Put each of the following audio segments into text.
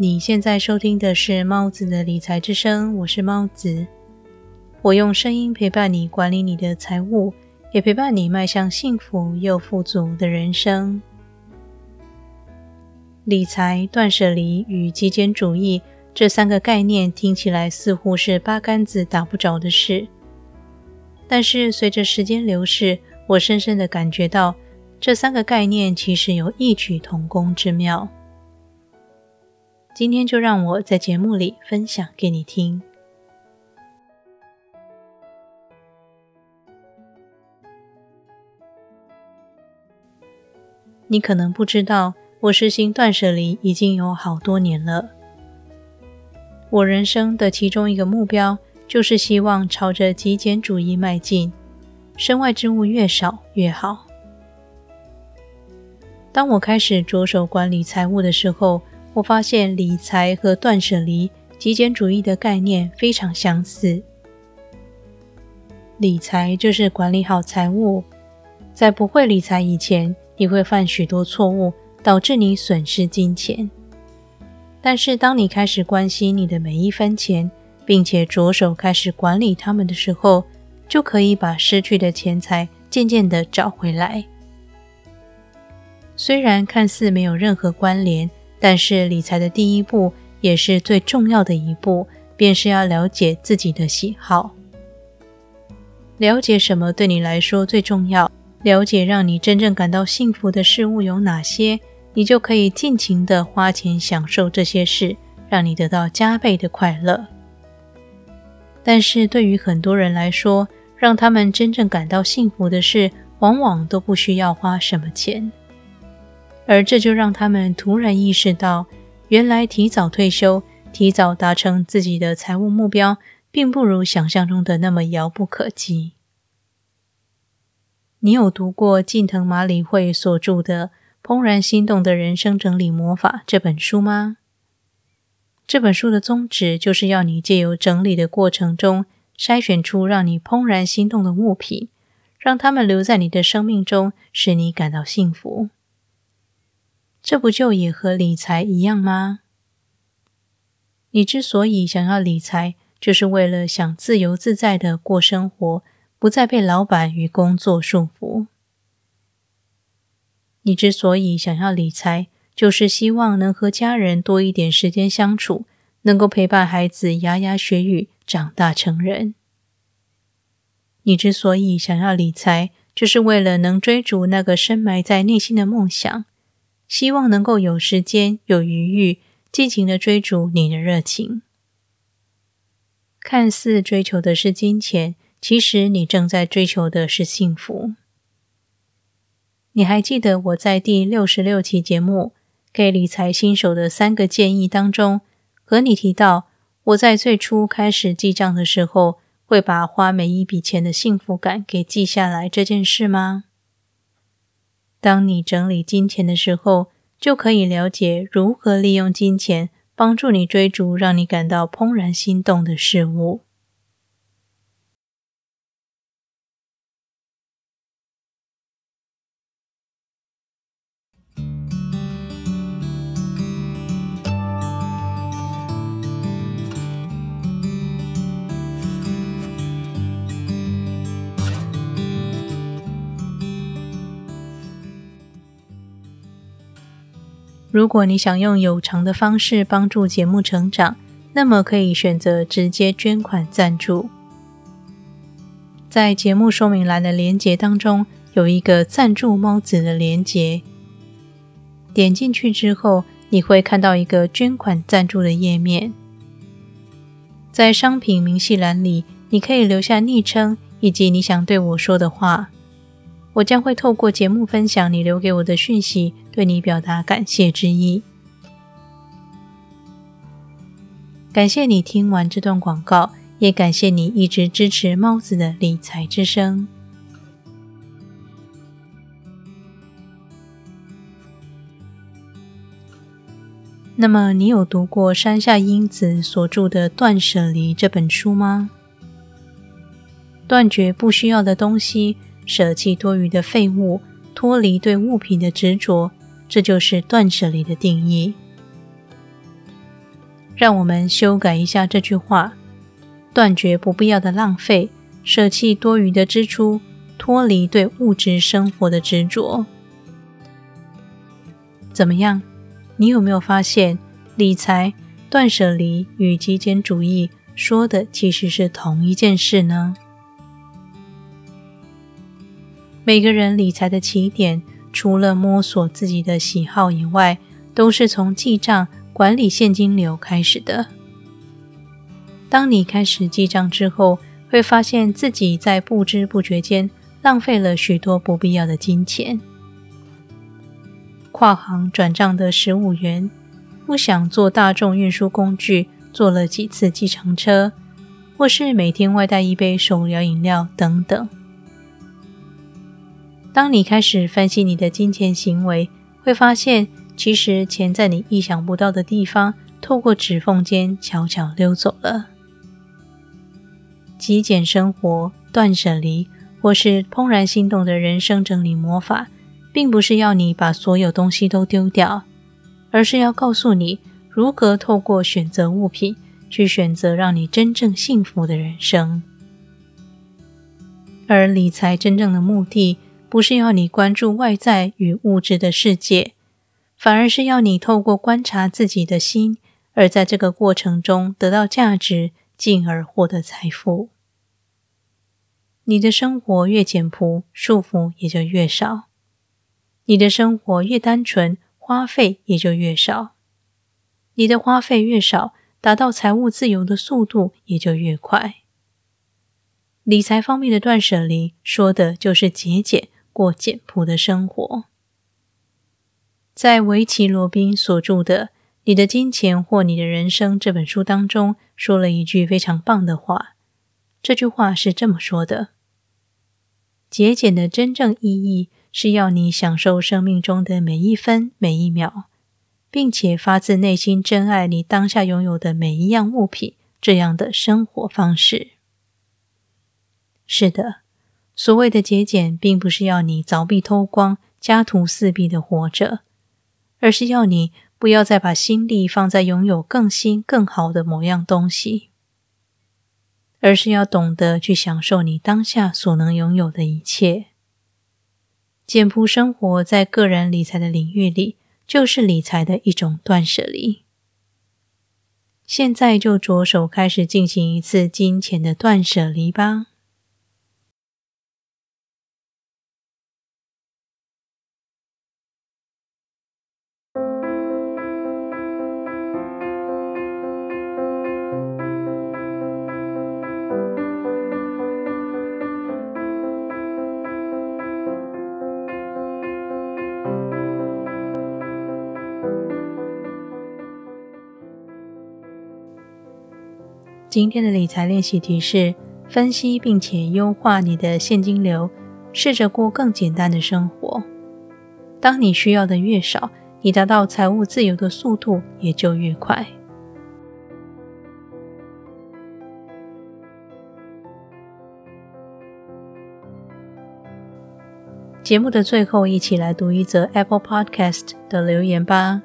你现在收听的是猫子的理财之声，我是猫子。我用声音陪伴你管理你的财务，也陪伴你迈向幸福又富足的人生。理财、断舍离与极简主义这三个概念听起来似乎是八竿子打不着的事，但是随着时间流逝，我深深的感觉到这三个概念其实有异曲同工之妙。今天就让我在节目里分享给你听。你可能不知道，我实行断舍离已经有好多年了。我人生的其中一个目标，就是希望朝着极简主义迈进，身外之物越少越好。当我开始着手管理财务的时候，我发现理财和断舍离、极简主义的概念非常相似。理财就是管理好财务，在不会理财以前，你会犯许多错误，导致你损失金钱。但是，当你开始关心你的每一分钱，并且着手开始管理他们的时候，就可以把失去的钱财渐渐的找回来。虽然看似没有任何关联。但是理财的第一步，也是最重要的一步，便是要了解自己的喜好，了解什么对你来说最重要，了解让你真正感到幸福的事物有哪些，你就可以尽情的花钱享受这些事，让你得到加倍的快乐。但是对于很多人来说，让他们真正感到幸福的事，往往都不需要花什么钱。而这就让他们突然意识到，原来提早退休、提早达成自己的财务目标，并不如想象中的那么遥不可及。你有读过近藤麻里惠所著的《怦然心动的人生整理魔法》这本书吗？这本书的宗旨就是要你借由整理的过程中，筛选出让你怦然心动的物品，让他们留在你的生命中，使你感到幸福。这不就也和理财一样吗？你之所以想要理财，就是为了想自由自在的过生活，不再被老板与工作束缚。你之所以想要理财，就是希望能和家人多一点时间相处，能够陪伴孩子牙牙学语，长大成人。你之所以想要理财，就是为了能追逐那个深埋在内心的梦想。希望能够有时间、有余裕，尽情的追逐你的热情。看似追求的是金钱，其实你正在追求的是幸福。你还记得我在第六十六期节目《给理财新手的三个建议》当中，和你提到我在最初开始记账的时候，会把花每一笔钱的幸福感给记下来这件事吗？当你整理金钱的时候，就可以了解如何利用金钱帮助你追逐让你感到怦然心动的事物。如果你想用有偿的方式帮助节目成长，那么可以选择直接捐款赞助。在节目说明栏的连接当中有一个赞助猫子的连接，点进去之后，你会看到一个捐款赞助的页面。在商品明细栏里，你可以留下昵称以及你想对我说的话。我将会透过节目分享你留给我的讯息，对你表达感谢之意。感谢你听完这段广告，也感谢你一直支持猫子的理财之声。那么，你有读过山下英子所著的《断舍离》这本书吗？断绝不需要的东西。舍弃多余的废物，脱离对物品的执着，这就是断舍离的定义。让我们修改一下这句话：断绝不必要的浪费，舍弃多余的支出，脱离对物质生活的执着。怎么样？你有没有发现，理财、断舍离与极简主义说的其实是同一件事呢？每个人理财的起点，除了摸索自己的喜好以外，都是从记账、管理现金流开始的。当你开始记账之后，会发现自己在不知不觉间浪费了许多不必要的金钱。跨行转账的十五元，不想坐大众运输工具，坐了几次计程车，或是每天外带一杯手摇饮料等等。当你开始分析你的金钱行为，会发现其实钱在你意想不到的地方，透过指缝间悄悄溜走了。极简生活、断舍离，或是怦然心动的人生整理魔法，并不是要你把所有东西都丢掉，而是要告诉你如何透过选择物品，去选择让你真正幸福的人生。而理财真正的目的。不是要你关注外在与物质的世界，反而是要你透过观察自己的心，而在这个过程中得到价值，进而获得财富。你的生活越简朴，束缚也就越少；你的生活越单纯，花费也就越少。你的花费越少，达到财务自由的速度也就越快。理财方面的断舍离，说的就是节俭。过简朴的生活，在维奇·罗宾所著的《你的金钱或你的人生》这本书当中，说了一句非常棒的话。这句话是这么说的：“节俭的真正意义是要你享受生命中的每一分每一秒，并且发自内心珍爱你当下拥有的每一样物品。这样的生活方式，是的。”所谓的节俭，并不是要你凿壁偷光、家徒四壁的活着，而是要你不要再把心力放在拥有更新、更好的某样东西，而是要懂得去享受你当下所能拥有的一切。简朴生活在个人理财的领域里，就是理财的一种断舍离。现在就着手开始进行一次金钱的断舍离吧。今天的理财练习题是：分析并且优化你的现金流，试着过更简单的生活。当你需要的越少，你达到财务自由的速度也就越快。节目的最后，一起来读一则 Apple Podcast 的留言吧。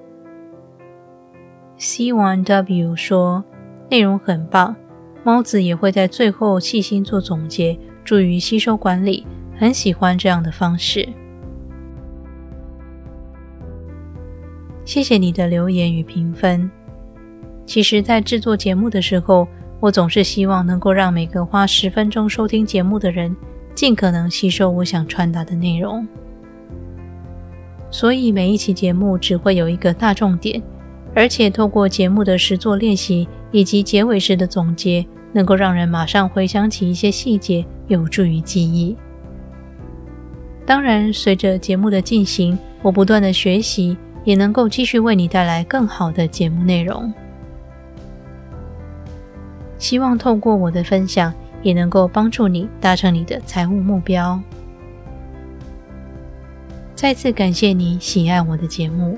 C One W 说。内容很棒，猫子也会在最后细心做总结，助于吸收管理。很喜欢这样的方式。谢谢你的留言与评分。其实，在制作节目的时候，我总是希望能够让每个花十分钟收听节目的人，尽可能吸收我想传达的内容。所以，每一期节目只会有一个大重点。而且透过节目的实作练习以及结尾时的总结，能够让人马上回想起一些细节，有助于记忆。当然，随着节目的进行，我不断的学习，也能够继续为你带来更好的节目内容。希望透过我的分享，也能够帮助你达成你的财务目标。再次感谢你喜爱我的节目。